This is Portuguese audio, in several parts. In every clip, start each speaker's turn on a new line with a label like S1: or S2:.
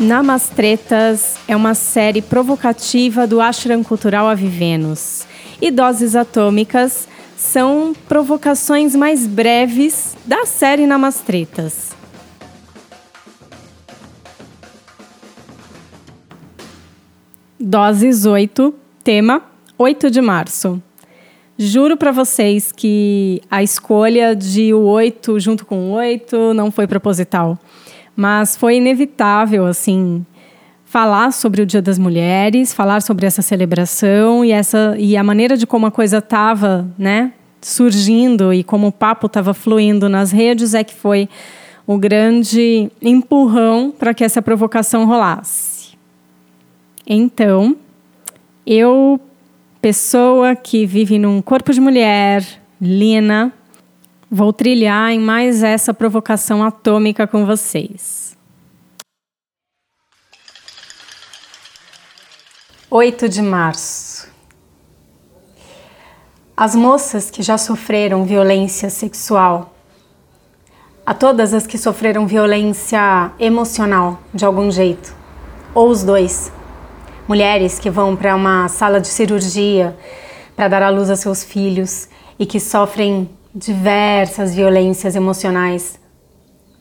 S1: Namastretas é uma série provocativa do Ashram Cultural Avivenos. E Doses Atômicas são provocações mais breves da série Namastretas. Doses 8, tema 8 de março. Juro para vocês que a escolha de o 8 junto com o 8 não foi proposital. Mas foi inevitável, assim, falar sobre o Dia das Mulheres, falar sobre essa celebração e essa e a maneira de como a coisa estava, né, surgindo e como o papo estava fluindo nas redes é que foi o grande empurrão para que essa provocação rolasse. Então, eu, pessoa que vive num corpo de mulher, Lina, Vou trilhar em mais essa provocação atômica com vocês. 8 de março. As moças que já sofreram violência sexual, a todas as que sofreram violência emocional de algum jeito, ou os dois, mulheres que vão para uma sala de cirurgia para dar à luz a seus filhos e que sofrem diversas violências emocionais,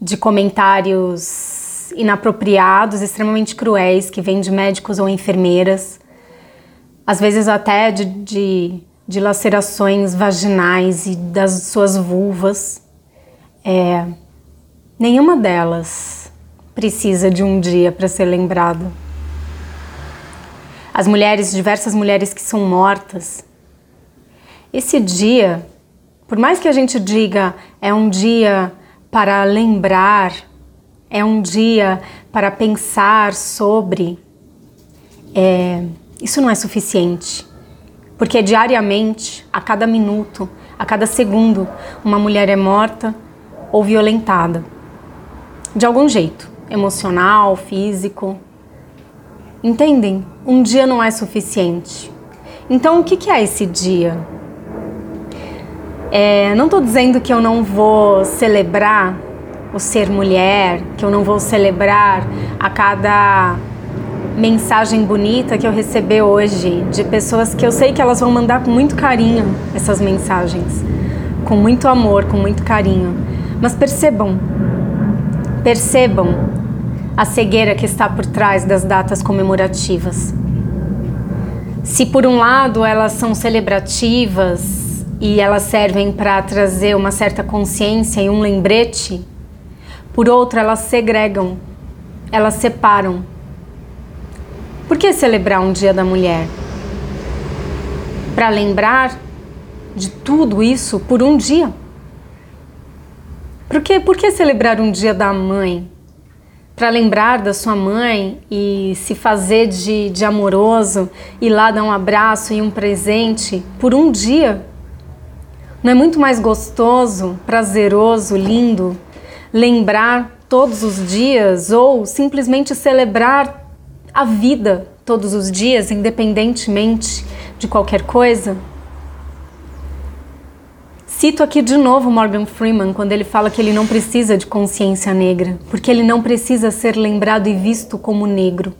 S1: de comentários inapropriados, extremamente cruéis, que vêm de médicos ou enfermeiras, às vezes até de, de, de lacerações vaginais e das suas vulvas. É, nenhuma delas precisa de um dia para ser lembrado. As mulheres, diversas mulheres que são mortas, esse dia por mais que a gente diga é um dia para lembrar, é um dia para pensar sobre, é, isso não é suficiente. Porque diariamente, a cada minuto, a cada segundo, uma mulher é morta ou violentada. De algum jeito, emocional, físico. Entendem? Um dia não é suficiente. Então, o que é esse dia? É, não estou dizendo que eu não vou celebrar o ser mulher, que eu não vou celebrar a cada mensagem bonita que eu receber hoje de pessoas que eu sei que elas vão mandar com muito carinho essas mensagens, com muito amor, com muito carinho. Mas percebam, percebam a cegueira que está por trás das datas comemorativas. Se por um lado elas são celebrativas, e elas servem para trazer uma certa consciência e um lembrete. Por outro, elas segregam, elas separam. Por que celebrar um Dia da Mulher? Para lembrar de tudo isso por um dia. Por que, por que celebrar um Dia da Mãe? Para lembrar da sua mãe e se fazer de, de amoroso, ir lá dar um abraço e um presente por um dia não é muito mais gostoso, prazeroso, lindo lembrar todos os dias ou simplesmente celebrar a vida todos os dias, independentemente de qualquer coisa? Cito aqui de novo Morgan Freeman quando ele fala que ele não precisa de consciência negra, porque ele não precisa ser lembrado e visto como negro.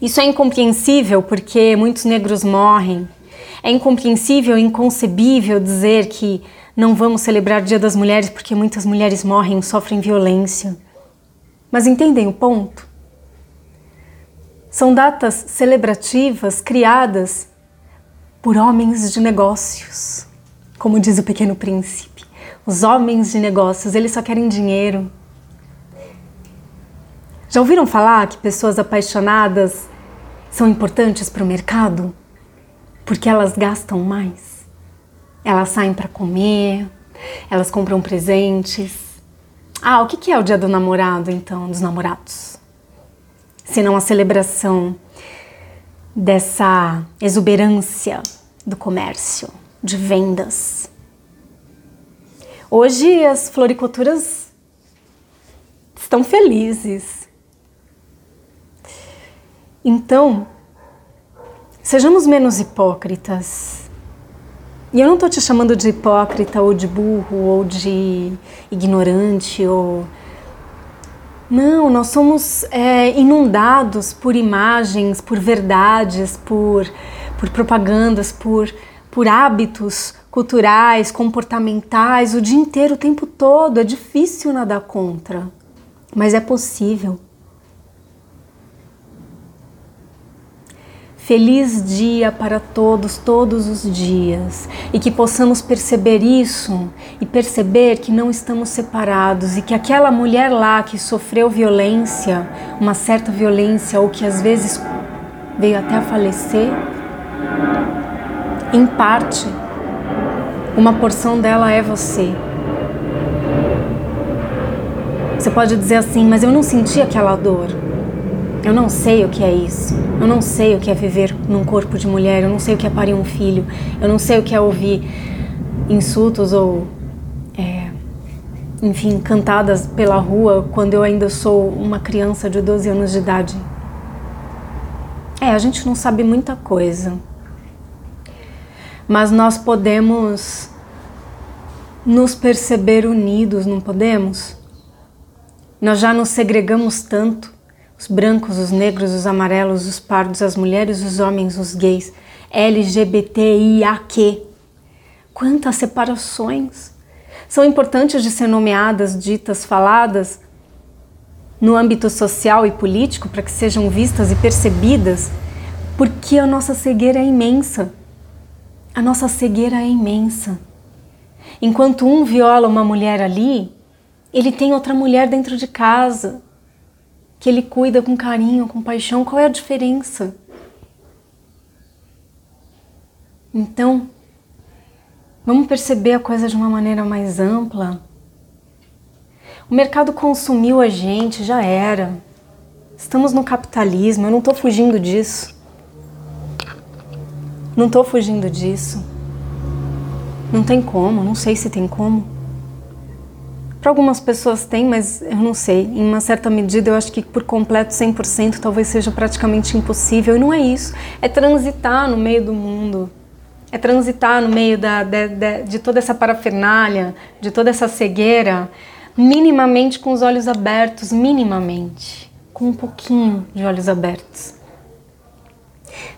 S1: Isso é incompreensível porque muitos negros morrem, é incompreensível, inconcebível dizer que não vamos celebrar o Dia das Mulheres porque muitas mulheres morrem, sofrem violência. Mas entendem o ponto? São datas celebrativas criadas por homens de negócios, como diz o Pequeno Príncipe. Os homens de negócios, eles só querem dinheiro. Já ouviram falar que pessoas apaixonadas são importantes para o mercado? Porque elas gastam mais. Elas saem para comer, elas compram presentes. Ah, o que é o dia do namorado, então, dos namorados? Se não a celebração dessa exuberância do comércio, de vendas. Hoje as floriculturas estão felizes. Então, Sejamos menos hipócritas. E eu não estou te chamando de hipócrita ou de burro ou de ignorante ou Não, nós somos é, inundados por imagens, por verdades, por, por propagandas, por, por hábitos culturais, comportamentais, o dia inteiro, o tempo todo. É difícil nadar contra, mas é possível. Feliz dia para todos, todos os dias, e que possamos perceber isso e perceber que não estamos separados e que aquela mulher lá que sofreu violência, uma certa violência, ou que às vezes veio até a falecer, em parte, uma porção dela é você. Você pode dizer assim, mas eu não senti aquela dor. Eu não sei o que é isso. Eu não sei o que é viver num corpo de mulher. Eu não sei o que é parir um filho. Eu não sei o que é ouvir insultos ou, é, enfim, cantadas pela rua quando eu ainda sou uma criança de 12 anos de idade. É, a gente não sabe muita coisa. Mas nós podemos nos perceber unidos, não podemos? Nós já nos segregamos tanto os brancos, os negros, os amarelos, os pardos, as mulheres, os homens, os gays, LGBTIAQ. Quantas separações! São importantes de ser nomeadas, ditas, faladas no âmbito social e político para que sejam vistas e percebidas, porque a nossa cegueira é imensa. A nossa cegueira é imensa. Enquanto um viola uma mulher ali, ele tem outra mulher dentro de casa que ele cuida com carinho, com paixão, qual é a diferença? Então, vamos perceber a coisa de uma maneira mais ampla. O mercado consumiu a gente, já era. Estamos no capitalismo, eu não estou fugindo disso. Não estou fugindo disso. Não tem como, não sei se tem como. Para algumas pessoas tem, mas eu não sei. Em uma certa medida, eu acho que por completo 100% talvez seja praticamente impossível. E não é isso. É transitar no meio do mundo. É transitar no meio da, de, de, de toda essa parafernália, de toda essa cegueira, minimamente com os olhos abertos, minimamente. Com um pouquinho de olhos abertos.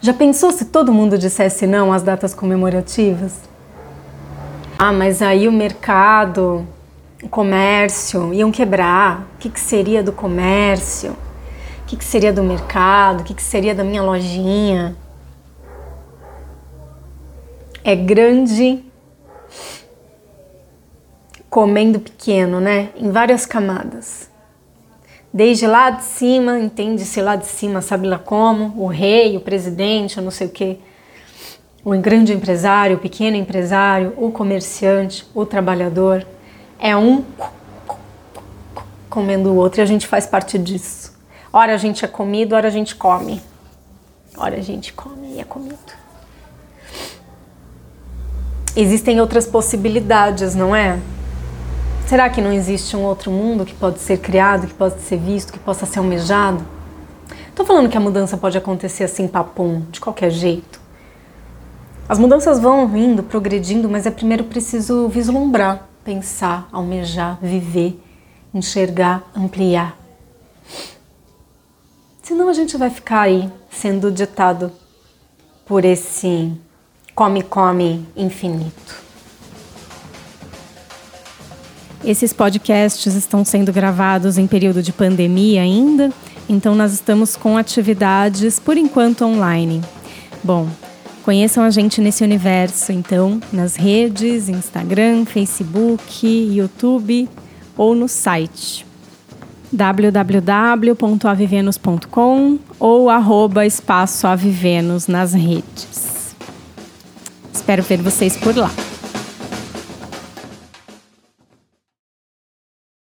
S1: Já pensou se todo mundo dissesse não às datas comemorativas? Ah, mas aí o mercado o comércio, iam quebrar. O que, que seria do comércio? O que, que seria do mercado? O que, que seria da minha lojinha? É grande comendo pequeno, né? Em várias camadas. Desde lá de cima, entende-se lá de cima, sabe lá como, o rei, o presidente, eu não sei o que, o grande empresário, o pequeno empresário, o comerciante, o trabalhador é um comendo o outro e a gente faz parte disso. Ora a gente é comido, ora a gente come. Ora a gente come e é comido. Existem outras possibilidades, não é? Será que não existe um outro mundo que pode ser criado, que pode ser visto, que possa ser almejado? Estou falando que a mudança pode acontecer assim, papum, de qualquer jeito. As mudanças vão vindo, progredindo, mas é primeiro preciso vislumbrar pensar, almejar, viver, enxergar, ampliar. Senão a gente vai ficar aí sendo ditado por esse come-come infinito. Esses podcasts estão sendo gravados em período de pandemia ainda, então nós estamos com atividades por enquanto online. Bom, Conheçam a gente nesse universo, então, nas redes, Instagram, Facebook, YouTube ou no site www.avivenus.com ou arroba espaço Avivenus nas redes. Espero ver vocês por lá.